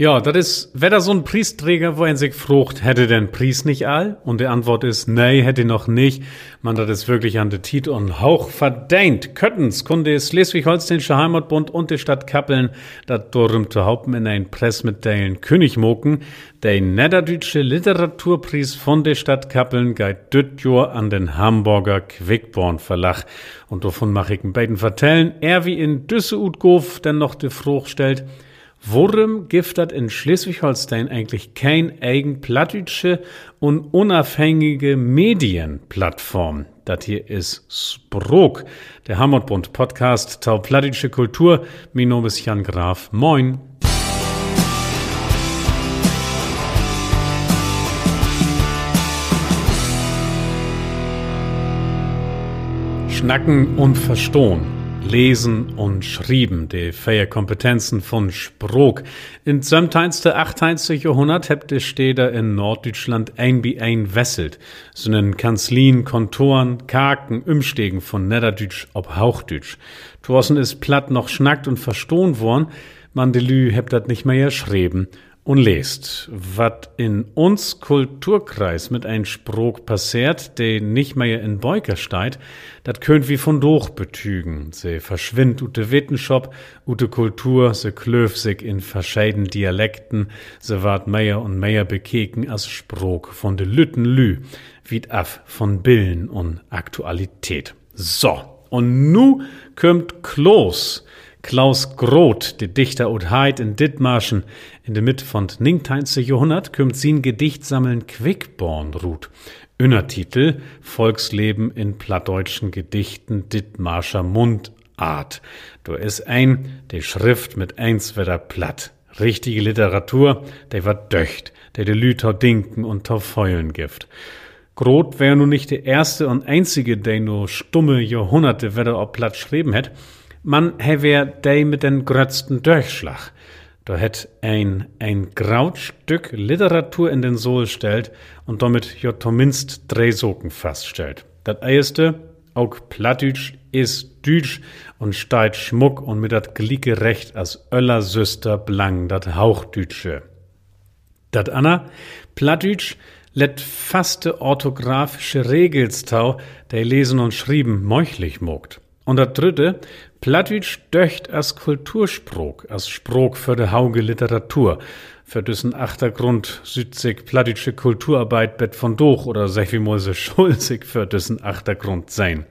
Ja, das ist, wer da so ein Priesträger, wo er sich frucht, hätte denn Priest nicht all? Und die Antwort ist, nee, hätte noch nicht. Man, das ist wirklich an der Tit und Hauch verdient. Köttens, kunde Schleswig-Holsteinische Heimatbund und die Stadt Kappeln, dat berühmte Haupten in ein Press mit deilen König moken. Der Niederdeutsche Literaturpreis von der Stadt Kappeln geht düt an den Hamburger Quickborn Verlag. Und davon mach ich beiden vertellen, er wie in Düsse Utgof denn noch de Frucht stellt, Worum giftet in Schleswig-Holstein eigentlich kein eigen plattdeutsche und unabhängige Medienplattform? Das hier ist Sprog, der Hammerbund Podcast Tau Plattdeutsche Kultur. Mein Name ist Jan Graf. Moin. Schnacken und Verstohn. Lesen und Schrieben, die vier Kompetenzen von Sprog. In 17. 18. Jahrhundert habt die Städte in Norddeutschland ein wie ein wesselt, so einen Kanzlien, Kontoren, Kaken, Umstegen von Niederdeutsch ob Hauchdeutsch. Thorsten ist platt noch schnackt und verstohn worden, man de Lü dat nicht mehr geschrieben und lest, wat in uns Kulturkreis mit ein Sprog passiert, de nicht mehr in Beuker steigt, dat könnt wie von durch betügen. Se verschwindt ute Wittenschop, ute Kultur, se klöf sich in verschieden Dialekten, se ward mehr und mehr bekeken als Sprog von de Lütten Lü, wie af von Billen und Aktualität. So, und nu kömmt Klos, Klaus Groth, die Dichter und Heid in Dithmarschen, in der Mitte von 19. Jahrhundert, kümmt sin Gedicht sammeln Quickborn ruht. Untertitel Volksleben in plattdeutschen Gedichten Dithmarscher Mundart. Du ist ein, die Schrift mit eins wieder platt. Richtige Literatur, der war döcht, der de Lüter dinken und tau feulen gift. Groth wär nun nicht der erste und einzige, der nur stumme Jahrhunderte wieder auf platt schreiben hätt, man hewer dei mit den grötzten Durchschlag. Da hätt ein, ein Grautstück Literatur in den Sohl stellt und damit jo zumindest drei Soken faststellt. Dat erste, auch Plattdütsch is Dütsch und steit Schmuck und mit dat glieke Recht als Öller Süster blang dat Hauchdütsche. Dat Anna, Plattdütsch, let faste orthografische Regelstau, der lesen und schrieben meuchlich mogt. Und das dritte, Plattdeutsch döcht als Kultursprog, als Sprog für de hauge Literatur, für dessen Achtergrund südzig plattdeutsche Kulturarbeit bet von Doch oder sech Mose schulzig für dessen Achtergrund sein.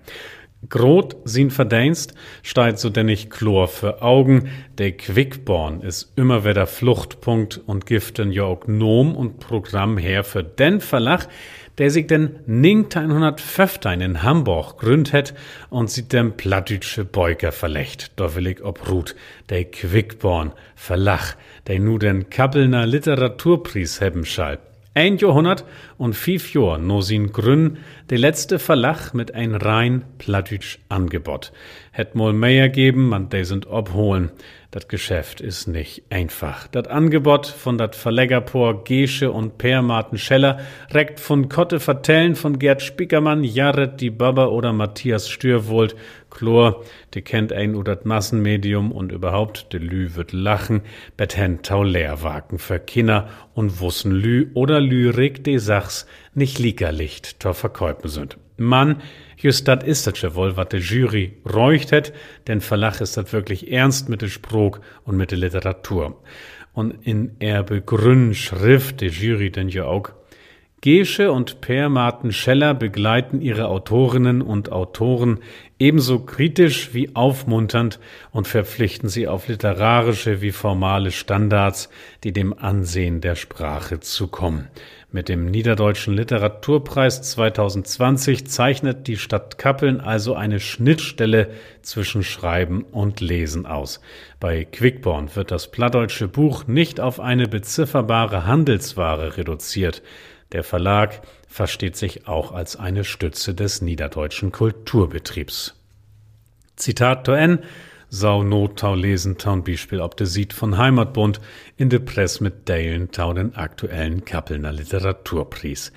Grot sin Verdienst steigt so denn nicht Chlor für Augen, der Quickborn ist immer wieder Fluchtpunkt und giften ja auch Nom und Programm her für den Verlach, der sich den 1915 in Hamburg gründet und sich dem plattdütsche Beuker verlecht. Da will ich obrut, der Quickborn Verlach, der nu den Kappelner Literaturpreis hebben schall. Ein Jahrhundert und fünf Jahr no sin Grün, der letzte Verlach mit ein rein plattdütsch Angebot. Hätt mal mehr geben, man de sind obholen. Das Geschäft ist nicht einfach. Das Angebot von dat Verleggerpor Gesche und Per Martin Scheller reckt von Kotte Vertellen von Gerd Spickermann, Jared die Baba oder Matthias Stürwold, Chlor, die kennt ein oder dat Massenmedium und überhaupt, de Lü wird lachen, beten tau Leerwagen für Kinder und wussen Lü oder Lyrik de Sachs nicht Liegerlicht tor verkäupen sind. Mann, just dat is dat wohl, wat de Jury räucht het, denn Verlach ist dat wirklich ernst mit de Sprog und mit de Literatur. Und in er begründen Schrift de Jury denn ja auch Gesche und Per Martin Scheller begleiten ihre Autorinnen und Autoren ebenso kritisch wie aufmunternd und verpflichten sie auf literarische wie formale Standards, die dem Ansehen der Sprache zukommen. Mit dem Niederdeutschen Literaturpreis 2020 zeichnet die Stadt Kappeln also eine Schnittstelle zwischen Schreiben und Lesen aus. Bei Quickborn wird das plattdeutsche Buch nicht auf eine bezifferbare Handelsware reduziert. Der Verlag versteht sich auch als eine Stütze des niederdeutschen Kulturbetriebs. Zitat to N. Sau not tau lesen taun Beispiel ob de Sied von Heimatbund in de Press mit Dalen tau den aktuellen Kappelner Literaturpreis.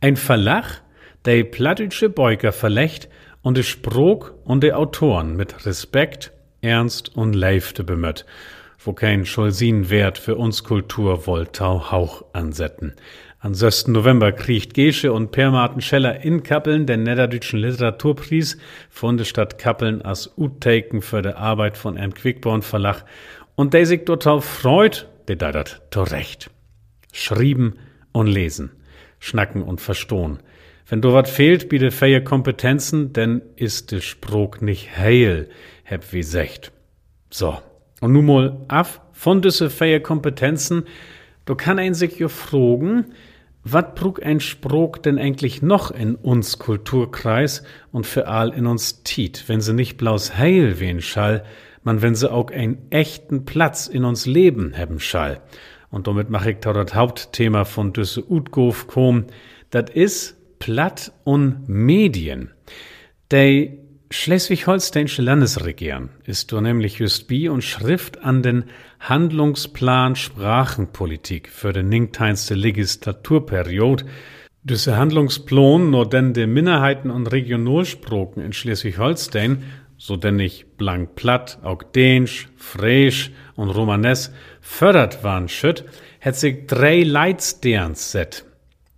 Ein Verlag, der plattdeutsche Beuger verlecht und de Sprog und de Autoren mit Respekt, Ernst und Leifte bemött. wo kein Scholsin Wert für uns Kultur Woltau Hauch ansetzen. Am 6. November kriegt Gesche und Per Martin Scheller in Kappeln den Niederdütschen Literaturpreis von der Stadt Kappeln als Uttaken für die Arbeit von Ernst Quickborn Verlag und der sich total freut, der deidert recht. Schrieben und lesen, schnacken und verstohn. Wenn du wat fehlt, biete feie Kompetenzen, denn ist de Spruch nicht heil, heb wie secht. So. Und nun mal af von diese feie Kompetenzen, du kann ein sich jo fragen, wat brug ein Spruch denn eigentlich noch in uns Kulturkreis und für all in uns Tiet, wenn sie nicht blaus heil wen schall, man wenn sie auch einen echten Platz in uns Leben haben schall. Und damit mache ich da das Hauptthema von düsse Utgof kom, dat is Platt und Medien. Die Schleswig-Holsteinische Landesregierung ist du nämlich just bi und schrift an den Handlungsplan Sprachenpolitik für den ninkteinste Legislaturperiode. Diese Handlungsplan nur denn de Minderheiten und Regionalsproken in Schleswig-Holstein, so denn nicht blank platt, auch Dänisch, Fräisch und Romanes fördert waren schütt, hat sich drei Leitsterns set.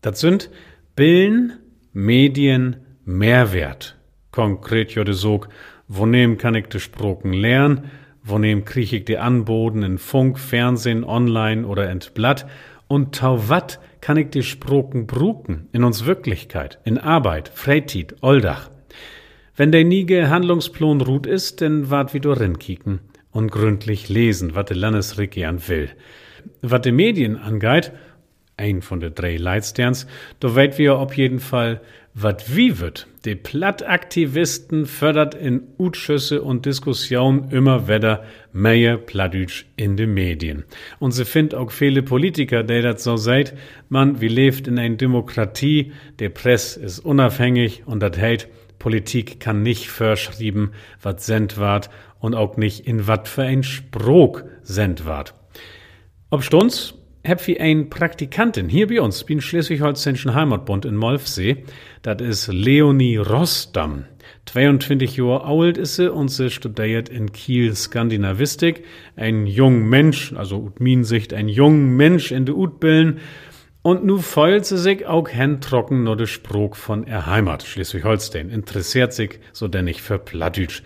Das sind Billen, Medien, Mehrwert. Konkret jode sog, wonehm kann ich de Sproken lernen, wonehm krieg ich de Anboden in Funk, Fernsehen, online oder ent Blatt und tau wat kann ich de Sproken bruken in uns Wirklichkeit, in Arbeit, Freitit, Oldach. Wenn der niege Handlungsplan ruht ist, denn wart wie dorin kicken und gründlich lesen, wat de Landesregierung will. Wat de Medien angeht, ein von de drei Leitsterns, da weit wir auf jeden Fall, wat wie wird. Die Plattaktivisten fördert in Utschüsse und Diskussion immer wieder mehr Plattdütsch in de Medien. Und sie find auch viele Politiker, der dat so seid, man, wie lebt in einer Demokratie, der Press ist unabhängig und dat hält, Politik kann nicht verschrieben, wat send ward und auch nicht in wat für ein Sprog send ward. Ob Stunz wie ein Praktikantin hier bei uns, bin Schleswig-Holsteinischen Heimatbund in Molfsee. Das ist Leonie Rostam. 22 Jahre alt ist sie und sie studiert in Kiel Skandinavistik. Ein jung Mensch, also ut min Sicht, ein jung Mensch in de Utbillen. Und nu feuert sie sich auch trocken nur de Spruch von er Heimat, Schleswig-Holstein. Interessiert sich so denn nicht für Plattdütsch.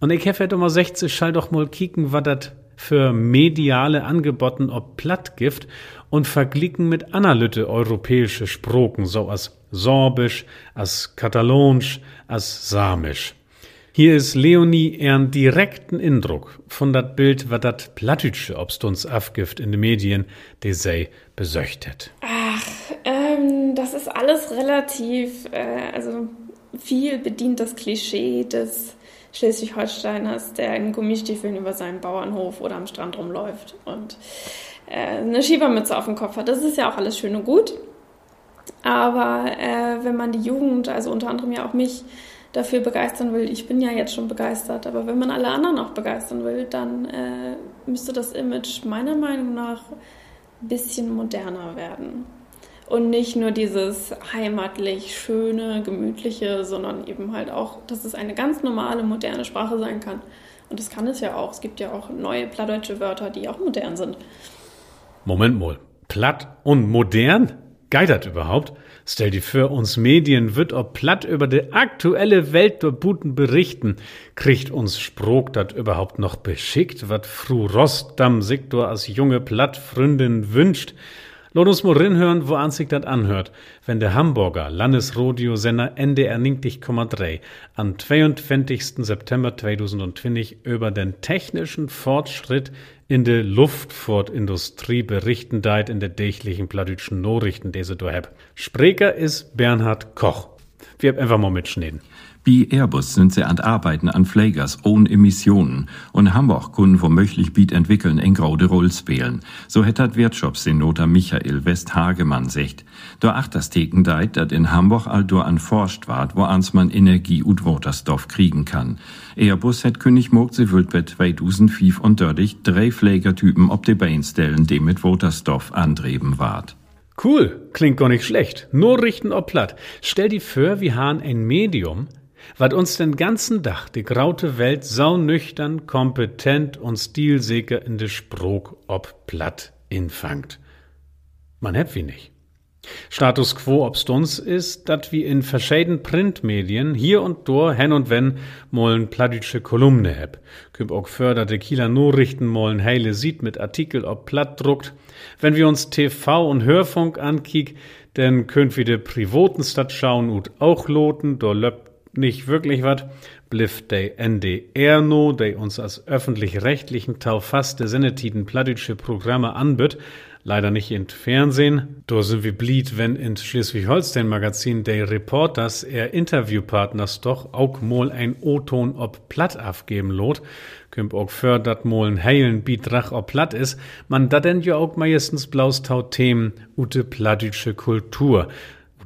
Und ich hef halt immer 60, schall doch mal kicken, was dat für mediale Angeboten ob Plattgift und verglichen mit analyte europäische Sproken, so als Sorbisch, als Katalonisch, als Samisch. Hier ist Leonie ehren direkten Indruck von dat Bild, wat dat Plattütsche obst uns afgift in den Medien, de sei besöchtet. Ach, ähm, das ist alles relativ, äh, also viel bedient das Klischee des Schleswig-Holsteiners, der in Gummistiefeln über seinen Bauernhof oder am Strand rumläuft und äh, eine Schiebermütze auf dem Kopf hat. Das ist ja auch alles schön und gut. Aber äh, wenn man die Jugend, also unter anderem ja auch mich, dafür begeistern will, ich bin ja jetzt schon begeistert, aber wenn man alle anderen auch begeistern will, dann äh, müsste das Image meiner Meinung nach ein bisschen moderner werden und nicht nur dieses heimatlich schöne, gemütliche, sondern eben halt auch, dass es eine ganz normale, moderne Sprache sein kann. Und das kann es ja auch. Es gibt ja auch neue plattdeutsche Wörter, die auch modern sind. Moment mal. Platt und modern? Geidert überhaupt? Stell dir vor, uns Medien wird ob platt über die aktuelle Welt Buten berichten. Kriegt uns Sprog dat überhaupt noch beschickt, wat Fru Rostam Siktor als junge Plattfreundin wünscht? Lot uns mal rinhören, wo an sich das anhört, wenn der Hamburger Landesradiosender NDR 90,3 am 22. September 2020 über den technischen Fortschritt in der Luftfahrtindustrie berichten deit in der täglichen plattdütschen Nachrichten, diese du hab. Sprecher ist Bernhard Koch. Wir hab einfach mal mitschneiden. Wie Airbus sind sie an Arbeiten an Flägers ohne Emissionen und Hamburg können womöglich Biet entwickeln in graude Rollspälen. So hättet Wirtschaftssenator Michael Westhagemann secht. Do Achtersteken deit, dat in Hamburg also an forscht ward, wo ans man Energie und Waterstoff kriegen kann. Airbus hätt König mogt sie wild bei 2005 und dördig drei Flägertypen ob de Bein stellen, dem mit Waterstoff antrieben ward. Cool, klingt gar nicht schlecht. Nur richten ob platt. Stell dir vor, wir haben ein Medium, wat uns den ganzen Dach die graute Welt saunüchtern, kompetent und stilsicher in de Sprog ob platt infangt. Man heb wie nicht. Status quo obstuns ist, dat wie in verschiedenen Printmedien hier und dort hen und wenn mollen plattdütsche Kolumne heb. Kümp auch förderte Kieler Nachrichten mollen heile sieht mit Artikel ob platt druckt. Wenn wir uns TV und Hörfunk ankiek, denn könnt wir de privaten Stadt schauen und auch loten, do löppt nicht wirklich wat, bliff de NDR no, de uns als öffentlich-rechtlichen taufasste Sennetiden plattdütsche Programme anbüt, leider nicht in Fernsehen. Da sind wir blied, wenn in Schleswig-Holstein-Magazin der Reporters er Interviewpartners doch auch mal ein O-Ton ob platt abgeben lot. Kümp auch fördert mal ein heilen Bietrach ob platt ist. Man da denn ja auch meistens blaustau Themen ute plattdütsche Kultur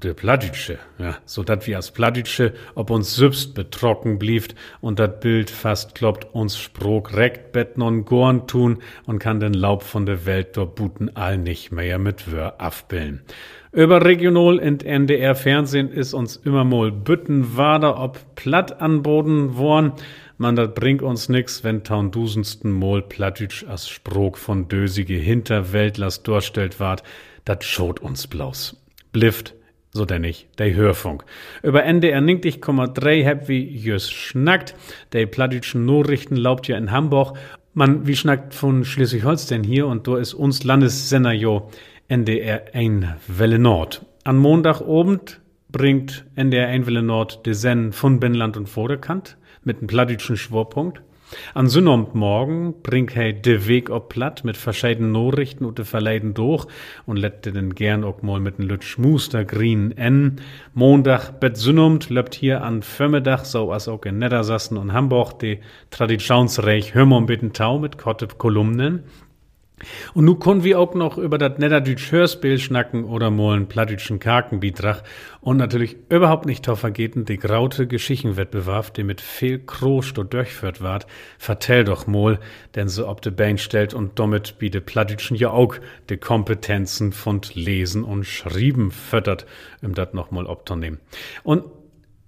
de Pladütsche, ja, so dat wir as Pladütsche, ob uns sübst betrocken blieft und dat Bild fast kloppt uns Sprog reckt betten und gorn tun und kann den Laub von der Welt dort buten all nicht mehr mit Wör afbillen. Über regional in NDR Fernsehen ist uns immer mal bütten wader ob platt anboden worn. Man, dat bringt uns nix, wenn tausendsten Mol Plattütsch as Sprog von dösige Hinterweltlers durchstellt ward. Dat schot uns bloß. Blift so denn ich, der Hörfunk. Über NDR 90,3 hab wie jös schnackt. Der plattdütschen Nachrichten laubt ja in Hamburg. Man, wie schnackt von Schleswig-Holstein hier und da ist uns Landessender jo NDR 1 Welle Nord. An Montag obend bringt NDR 1 Welle Nord de Sen von Binnenland und Vorderkant mit einem plattdütschen Schwurpunkt. An Sünnomt morgen bringt hei de Weg ob platt mit verschiedenen Nachrichten und de Verleiden durch und lette den gern auch mal mit den Lütsch Muster green en. Montag bet Sünnomt löbt hier an Förmedach, so as auch in Niedersassen und Hamburg de Traditionsreich Hörmon bitten Tau mit korte Kolumnen. Und nu können wir auch noch über das Niederdütsch Hörspiel schnacken oder mal einen plattdütschen Karkenbietrach und natürlich überhaupt nicht drauf vergeten, die graute Geschichtenwettbewerb, der mit viel Krosch dort durchführt ward. Vertell doch mal, denn so ob de Bein stellt und damit biete plattdütschen ja auch die Kompetenzen von Lesen und Schrieben fördert, um dat noch mal obzunehmen. Und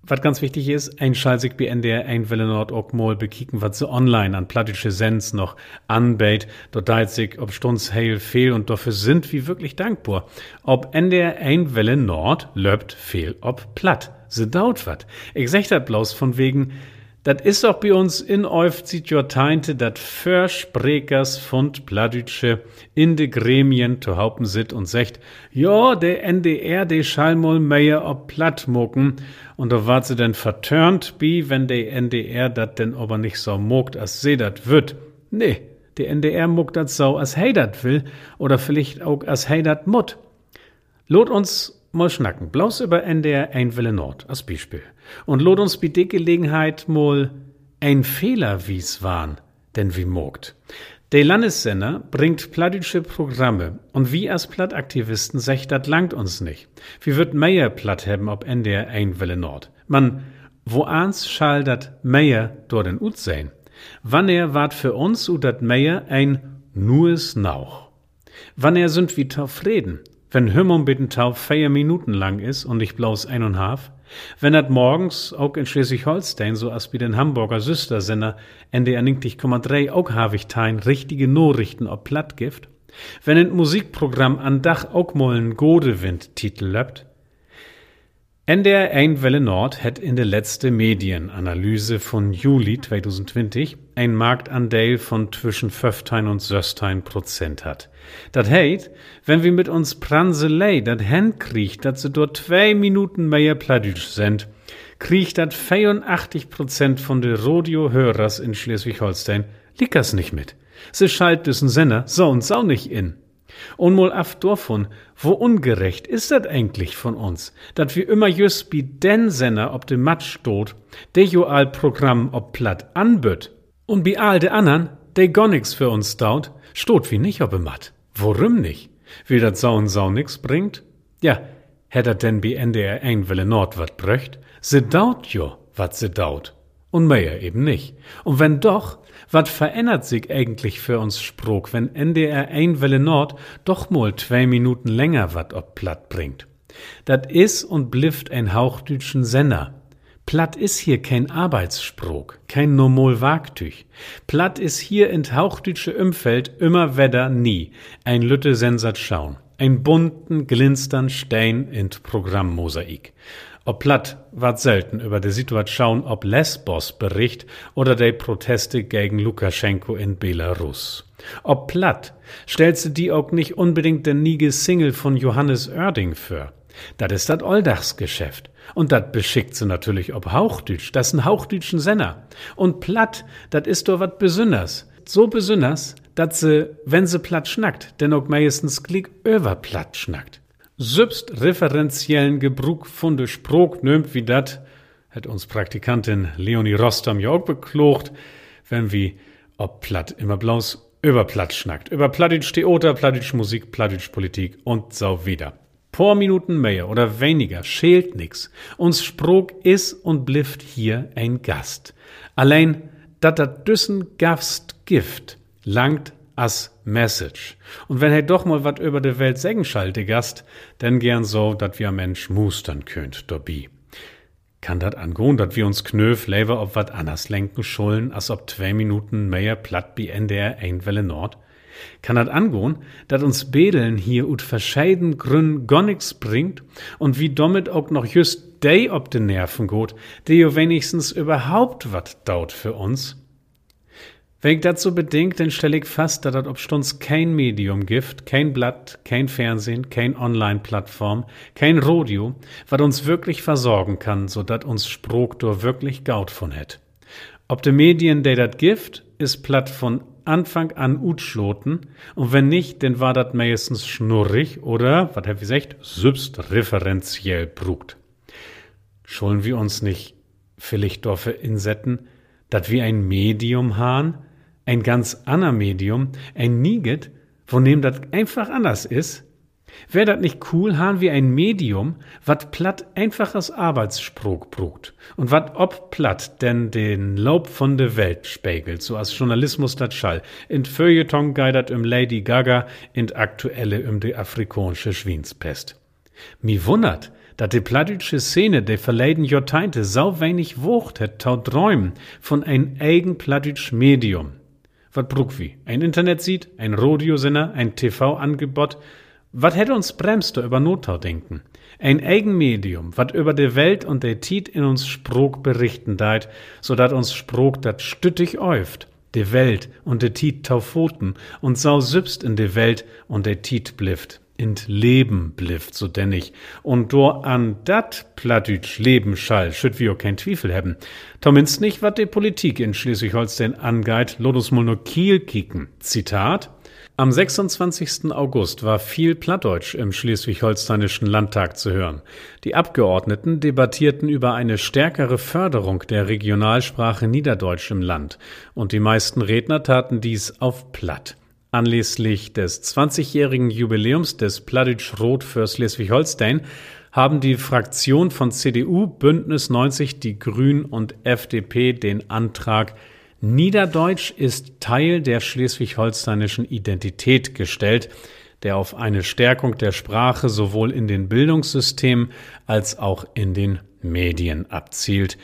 was ganz wichtig ist, ein Schalsig bei NDR ein Welle Nord auch mal bekicken, was so online an plattische Sens noch anbeit. Dort deit sich, ob stunds heil fehl und dafür sind wir wirklich dankbar. Ob NDR ein Welle Nord löbt fehl ob platt. Se daut wat. Ich sag dat bloß von wegen, Dat is auch bei uns in Euf zieht jo teinte dat Versprekers von Pladütsche in de Gremien zu haupen sit und secht, ja, de NDR, de schallmol meier ob platt mucken. Und da wart sie denn vertörnt bi, wenn de NDR dat denn aber nicht so muckt, as se dat wird. Nee, de NDR muckt dat so, as hey dat will, oder vielleicht auch as hey dat mut. Lot uns mal schnacken, bloß über NDR ein Wille Nord als Beispiel. Und lot uns bei der Gelegenheit mal ein Fehler wie's waren, denn wie mogt. Der Landessender bringt plattdeutsche Programme und wie als Plattaktivisten sech dat langt uns nicht. Wie wird mehr platt haben ob NDR ein Welle Nord? Man, wo ans schall dat mehr dort in Ut sein? Wann er wart für uns u dat mehr ein nues Nauch? Wann er sind wie zufrieden? Wenn Hümmung bitten Tau vier Minuten lang ist und ich bloß ein und half, wenn dat morgens auch in Schleswig-Holstein, so as wie den Hamburger Süstersender NDR 90,3 auch ich tein richtige Nachrichten ob Plattgift, wenn ein Musikprogramm an Dach auch mollen Godewind Titel löppt, NDR 1 Welle Nord hat in der letzten Medienanalyse von Juli 2020 ein Marktanteil von zwischen 15 und 16 Prozent hat. Dat heißt, wenn wir mit uns Pranselei dat hinkriegt, dass sie dort zwei Minuten mehr Plattdeutsch sind, kriegt dat 84 Prozent von de Rodeo-Hörers in Schleswig-Holstein lickers nicht mit. Sie schaltet diesen Sender so und so nicht in. Und mal af davon, wo ungerecht ist dat eigentlich von uns, dat wir immer just bi den Senner ob de Matsch stot, de jo all Programm ob platt anbüt. Und bi all de andern, de gar nix für uns daut, stot wie nicht ob Matt. Worum nicht? Wie dat Sau und Sau nix bringt? Ja, hätt denn bi NDR ein Welle Nord wat bröcht? Se daut jo, wat se daut. Und mehr eben nicht. Und wenn doch, wat verändert sich eigentlich für uns Sprog, wenn NDR ein Welle Nord doch mal zwei Minuten länger wat ob platt bringt? Dat is und blifft ein hauchdütschen Sender. Platt ist hier kein Arbeitssprog, kein normal Wagtüch. Platt ist hier in hauchdütsche Umfeld immer wedder nie. Ein Lütte Sensat schauen. Ein bunten, glinstern Stein in Programmmosaik. Ob Platt ward selten über die Situation ob Lesbos bericht oder de Proteste gegen Lukaschenko in Belarus. Ob Platt stellt sie die auch nicht unbedingt der niege Single von Johannes Oerding für. Dat is dat Olldachsgeschäft. Und dat beschickt sie natürlich ob Hauchdütsch, das n Hauchdütschen Senner. Und Platt, dat is doch wat Besünders. So besünders, dat se, wenn se platt schnackt, denn auch meistens glick über platt schnackt referenziellen Gebrug von de Sprog nömt wie dat, hat uns Praktikantin Leonie Rostam ja auch beklocht, wenn wie ob platt immer bloß über platt schnackt. Über plattitsch Theater, plattitsch Musik, plattitsch Politik und so wieder. Paar Minuten mehr oder weniger schält nix. Uns Sprog is und blifft hier ein Gast. Allein, dat dat düssen Gast Gift langt as Message. Und wenn er doch mal wat über de Welt sägen schalte Gast, denn gern so, dat wir Mensch mustern könnt, dobi. Kann dat angehen, dat wir uns knöf lever ob wat anders lenken schullen, as ob zwei Minuten mehr platt bi NDR Einwelle Nord? Kann dat angehen, dat uns Bedeln hier ut verscheiden Grün gar nix bringt und wie damit auch noch just dey ob de Nerven gut, de jo wenigstens überhaupt wat daut für uns? Wenn ich dazu bedingt, dann stelle ich fest, dass das ob Stunds kein Medium gibt, kein Blatt, kein Fernsehen, kein Online-Plattform, kein Radio, was uns wirklich versorgen kann, so dass uns Sprogtor wirklich Gaut von hätt. Ob de Medien, der dat gift, ist platt von Anfang an utschloten, und wenn nicht, dann war dat meistens schnurrig oder, was hab ich gesagt, substreferenziell brugt. Schollen wir uns nicht vielleicht dafür insetten, dat wir ein Medium haben, ein ganz ander Medium, ein Niget, von dem das einfach anders ist, Wär dat nicht cool, han wir ein Medium, wat platt einfaches Arbeitssprog brugt und wat ob platt denn den Laub von de Welt spiegelt, so als Journalismus dat schall, in Feuilleton geidert um Lady Gaga, in aktuelle um de afrikanische Schwienspest. Mi wundert, dat de plattdütsche Szene de verleiden Joteinte sau wenig wucht het tau träumen von ein eigen plattdütsch Medium wat bruck wie? Ein Internet sieht, ein Radiosender, ein TV-Angebot. Wat hätte uns bremst über Notau denken? Ein Eigenmedium, wat über de Welt und de Tiet in uns Sprog berichten deit, so dat uns Sprog dat stüttig äuft. De Welt und de Tiet taufoten und sau sübst in de Welt und de Tiet blifft in Leben blifft, so denn ich. Und do an dat Plattütsch Leben schall, schütt wir kein Zweifel haben. Zumindest nicht, wat de Politik in Schleswig-Holstein angeit, lodus mal nur Kiel kicken. Zitat. Am 26. August war viel Plattdeutsch im schleswig-holsteinischen Landtag zu hören. Die Abgeordneten debattierten über eine stärkere Förderung der Regionalsprache Niederdeutsch im Land, und die meisten Redner taten dies auf Platt. Anlässlich des 20-jährigen Jubiläums des Plattdeutsch Rot für Schleswig-Holstein haben die Fraktion von CDU, Bündnis 90, die Grünen und FDP den Antrag Niederdeutsch ist Teil der schleswig-holsteinischen Identität gestellt, der auf eine Stärkung der Sprache sowohl in den Bildungssystemen als auch in den Medien abzielt.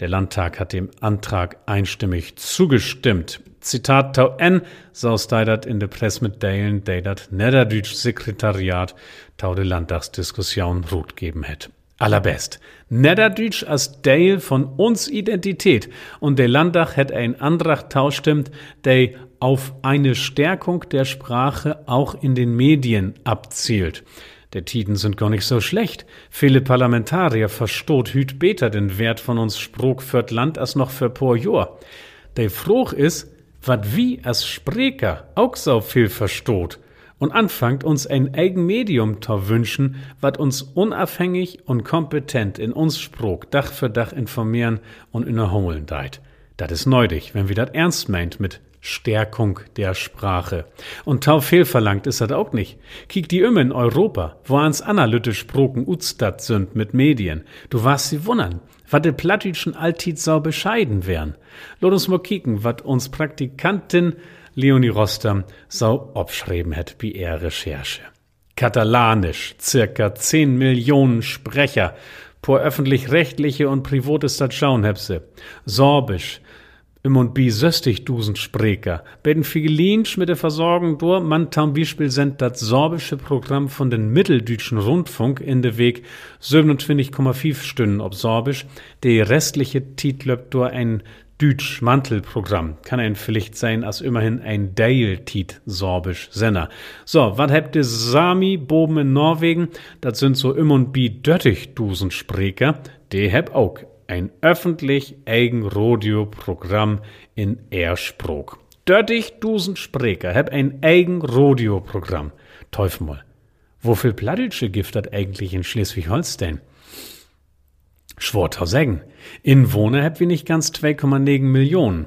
Der Landtag hat dem Antrag einstimmig zugestimmt. Zitat tau en, saus dat in de Pressmitteilung, de dat Niederdütsch Sekretariat tau de Landtagsdiskussion rot geben het. Allerbest. Niederdütsch als Teil von uns Identität und der Landtag hätt ein Antrag taustimmt, der auf eine Stärkung der Sprache auch in den Medien abzielt. Der Tiden sind gar nicht so schlecht. Viele Parlamentarier verstoht hüt beter den Wert von uns Sprog fürt Land als noch für por Jor. Der Fruch ist, wat wie als Spreker auch so viel verstoht und anfangt uns ein eigen Medium zu wünschen, wat uns unabhängig und kompetent in uns Sprog Dach für Dach informieren und innerholen deit. Dat is neudig, wenn wir dat ernst meint mit Stärkung der Sprache. Und tau verlangt ist das auch nicht. Kiek die immer in Europa, wo ans analytisch Sproken Utstat sind mit Medien. Du warst sie wundern, wat de plattitschen Altit sau bescheiden wären. Lot uns mal kicken, wat uns Praktikantin Leonie Rostam sau obschreiben hätt wie er Recherche. Katalanisch, circa 10 Millionen Sprecher, Por öffentlich-rechtliche und private Stadt schauen hebse. Sorbisch, im und bi söstig dusend Spreker. Beten Figelinsch mit der Versorgung durch, man tam Beispiel sind das sorbische Programm von den Mitteldütschen Rundfunk in der Weg 27,5 Stunden ob Sorbisch. Die restliche Titel durch ein Dütsch Mantelprogramm. Kann ein vielleicht sein, als immerhin ein Dale-Tit sorbisch Senner. So, was habt ihr Sami boben in Norwegen? Das sind so im und bi döttig dusen Spreker. Die hab auch ein öffentlich eigen Rodeo-Programm in Ersprog. Döttig dusen Spreker hab ein eigen Rodeo-Programm. Teufel mal. Wofür Plattdeutsche Gift hat eigentlich in Schleswig-Holstein? Schwortau sagen. Inwohner habt wir nicht ganz 2,9 Millionen.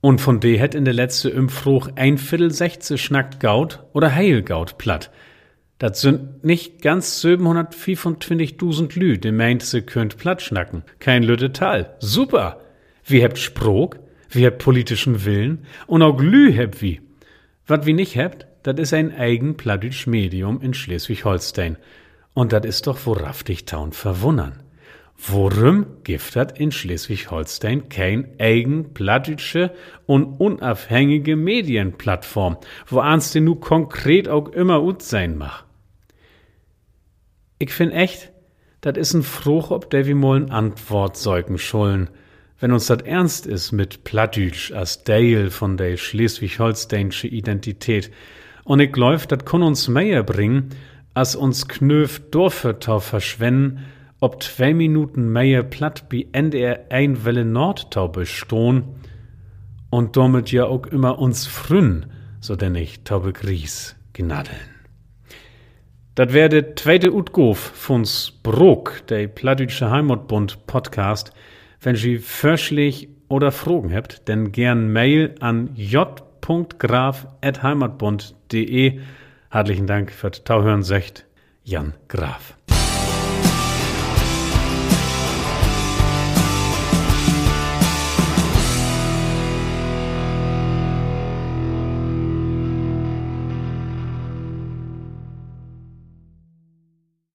Und von de hätt in der letzte Impfruch ein Viertel sechze Schnack Gaut oder Heilgaut platt. Dat sind nicht ganz 725.000 Lü, de meint se könnt platt schnacken. Kein Lütte Tal. Super! Wie habt Sprog, wie habt politischen Willen und auch Lü habt wie. Wat wie nicht habt, dat is ein eigen Medium in Schleswig-Holstein. Und dat is doch worauf dich taun verwundern. Worum gibt hat in Schleswig-Holstein kein eigen und unabhängige Medienplattform, wo ans denn nu konkret auch immer ut sein mach? Ich find echt, dat is ein Fruch, ob der wie mollen Antwort säugen schullen. Wenn uns dat ernst is mit Plattdütsch als Teil von der schleswig-holsteinsche Identität. Und ich glaub, dat kann uns mehr bringen, als uns knöf Dorfvertau verschwenden, ob zwei Minuten mehr platt bi NDR ein Welle Nordtaube stohn und damit ja auch immer uns frünn, so denn ich Taube Gries gnadeln. Dat wär der zweite Utgof von's Bruck, der Plattdütsche Heimatbund Podcast. Wenn Sie Förschlich oder Fragen habt, denn gern Mail an j.graf.heimatbund.de. Herzlichen Dank für das Tauhören, sagt Jan Graf.